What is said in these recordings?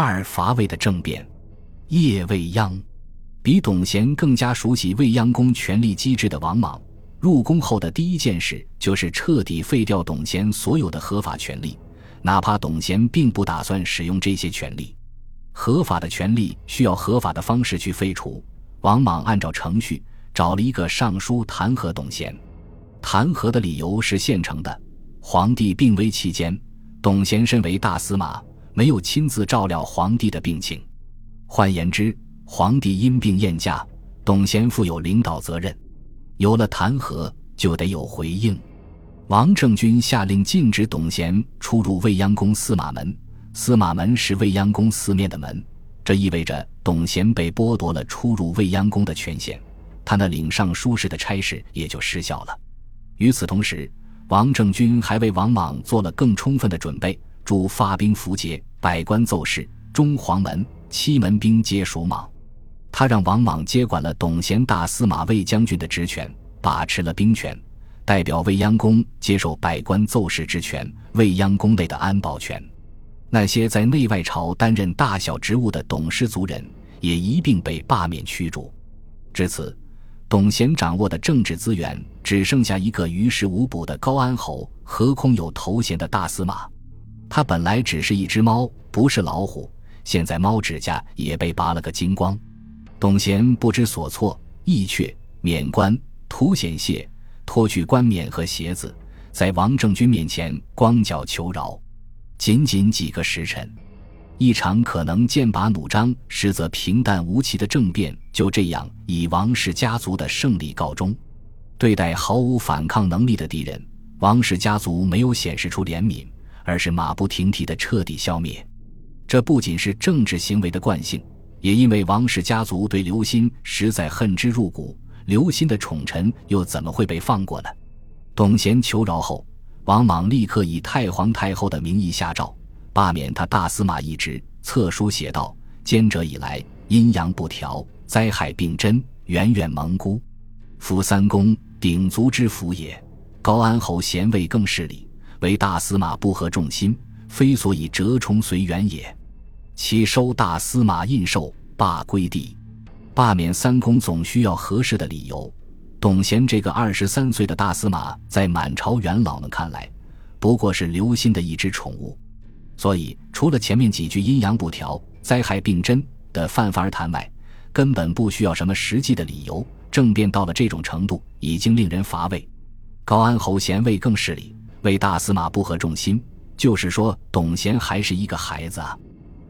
二伐魏的政变。叶未央比董贤更加熟悉未央宫权力机制的王莽，入宫后的第一件事就是彻底废掉董贤所有的合法权利，哪怕董贤并不打算使用这些权利。合法的权利需要合法的方式去废除。王莽按照程序找了一个尚书弹劾董贤，弹劾的理由是现成的：皇帝病危期间，董贤身为大司马，没有亲自照料皇帝的病情。换言之，皇帝因病宴驾，董贤负有领导责任。有了弹劾，就得有回应。王政君下令禁止董贤出入未央宫司马门，司马门是未央宫四面的门，这意味着董贤被剥夺了出入未央宫的权限，他那领尚书事的差事也就失效了。与此同时，王政君还为王莽做了更充分的准备，主发兵符节，百官奏事，中黄门。七门兵皆属莽，他让王莽接管了董贤大司马卫将军的职权，把持了兵权，代表未央宫接受百官奏事之权，未央宫内的安保权。那些在内外朝担任大小职务的董氏族人也一并被罢免驱逐。至此，董贤掌握的政治资源只剩下一个于事无补的高安侯和空有头衔的大司马。他本来只是一只猫，不是老虎。现在猫指甲也被拔了个精光，董贤不知所措，意却免官，图显谢，脱去冠冕和鞋子，在王政君面前光脚求饶。仅仅几个时辰，一场可能剑拔弩张，实则平淡无奇的政变就这样以王氏家族的胜利告终。对待毫无反抗能力的敌人，王氏家族没有显示出怜悯，而是马不停蹄的彻底消灭。这不仅是政治行为的惯性，也因为王氏家族对刘歆实在恨之入骨。刘歆的宠臣又怎么会被放过呢？董贤求饶后，王莽立刻以太皇太后的名义下诏，罢免他大司马一职。册书写道：“兼者以来，阴阳不调，灾害并真，远远蒙孤。夫三公鼎足之福也。高安侯贤位更势礼，为大司马不合众心，非所以折冲随缘也。”其收大司马印绶，罢归地。罢免三公总需要合适的理由。董贤这个二十三岁的大司马，在满朝元老们看来，不过是刘歆的一只宠物。所以，除了前面几句阴阳不调、灾害并真的泛泛而谈外，根本不需要什么实际的理由。政变到了这种程度，已经令人乏味。高安侯贤位更势利，为大司马不合众心，就是说，董贤还是一个孩子啊。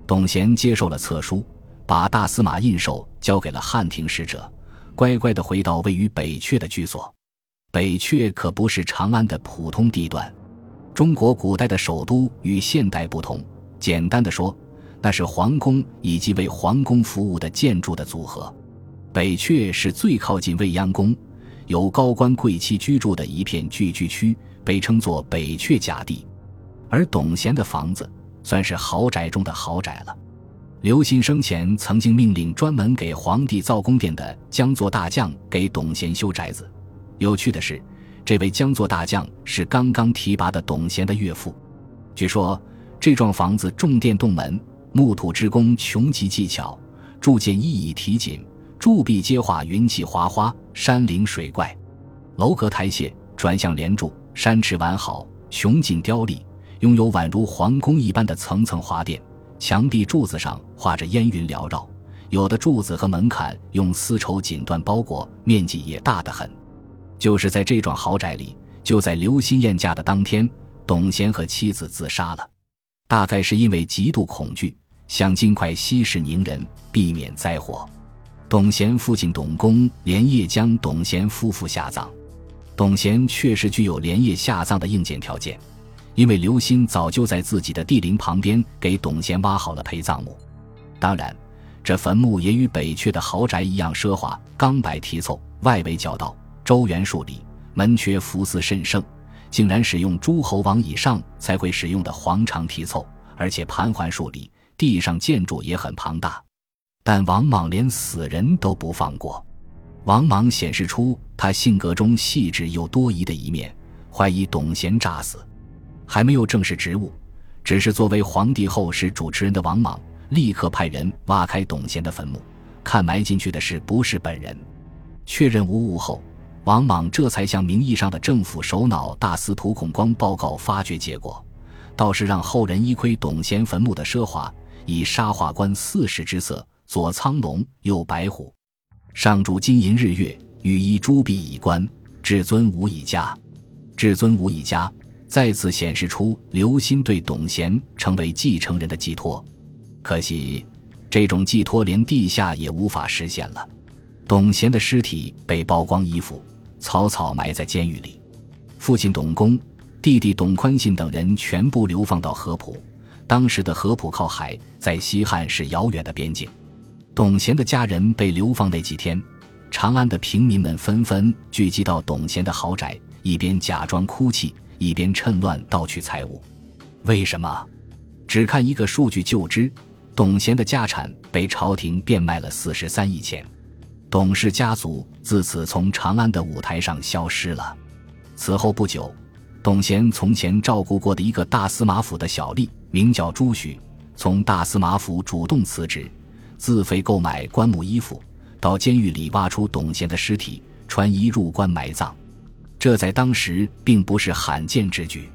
董贤接受了册书，把大司马印绶交给了汉庭使者，乖乖地回到位于北阙的居所。北阙可不是长安的普通地段，中国古代的首都与现代不同。简单的说，那是皇宫以及为皇宫服务的建筑的组合。北阙是最靠近未央宫，有高官贵戚居住的一片聚居区，被称作北阙甲地。而董贤的房子。算是豪宅中的豪宅了。刘歆生前曾经命令专门给皇帝造宫殿的江作大将给董贤修宅子。有趣的是，这位江作大将是刚刚提拔的董贤的岳父。据说这幢房子重殿洞门，木土之工穷极技巧，铸件一以提锦，铸壁皆画云气华花、山灵水怪，楼阁台榭转向连柱，山池完好，雄劲雕立。拥有宛如皇宫一般的层层华殿，墙壁柱子上画着烟云缭绕，有的柱子和门槛用丝绸锦缎包裹，面积也大得很。就是在这幢豪宅里，就在刘歆宴驾的当天，董贤和妻子自杀了，大概是因为极度恐惧，想尽快息事宁人，避免灾祸。董贤父亲董公连夜将董贤夫妇下葬。董贤确实具有连夜下葬的硬件条件。因为刘歆早就在自己的地陵旁边给董贤挖好了陪葬墓，当然，这坟墓也与北阙的豪宅一样奢华，钢柏题凑，外围角道，周圆数里，门阙福祀甚盛，竟然使用诸侯王以上才会使用的黄长题凑，而且盘桓数里，地上建筑也很庞大。但王莽连死人都不放过，王莽显示出他性格中细致又多疑的一面，怀疑董贤诈死。还没有正式职务，只是作为皇帝后事主持人的王莽，立刻派人挖开董贤的坟墓，看埋进去的是不是本人。确认无误后，王莽这才向名义上的政府首脑大司徒孔光报告发掘结果，倒是让后人一窥董贤坟墓的奢华，以沙画官四十之色，左苍龙，右白虎，上铸金银日月，羽衣朱璧以冠，至尊无以加。至尊无以加，再次显示出刘歆对董贤成为继承人的寄托。可惜，这种寄托连地下也无法实现了。董贤的尸体被剥光衣服，草草埋在监狱里。父亲董公、弟弟董宽信等人全部流放到合浦。当时的合浦靠海，在西汉是遥远的边境。董贤的家人被流放那几天，长安的平民们纷纷聚集到董贤的豪宅，一边假装哭泣，一边趁乱盗取财物。为什么？只看一个数据就知：董贤的家产被朝廷变卖了四十三亿钱。董氏家族自此从长安的舞台上消失了。此后不久，董贤从前照顾过的一个大司马府的小吏，名叫朱许，从大司马府主动辞职，自费购买棺木衣服，到监狱里挖出董贤的尸体，穿衣入棺埋葬。这在当时并不是罕见之举。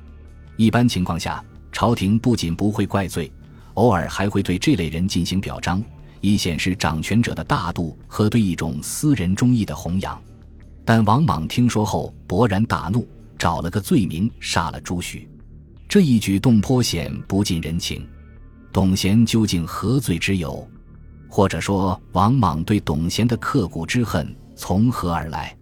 一般情况下，朝廷不仅不会怪罪，偶尔还会对这类人进行表彰。以显示掌权者的大度和对一种私人忠义的弘扬，但王莽听说后勃然大怒，找了个罪名杀了朱许。这一举动颇显不近人情。董贤究竟何罪之有？或者说，王莽对董贤的刻骨之恨从何而来？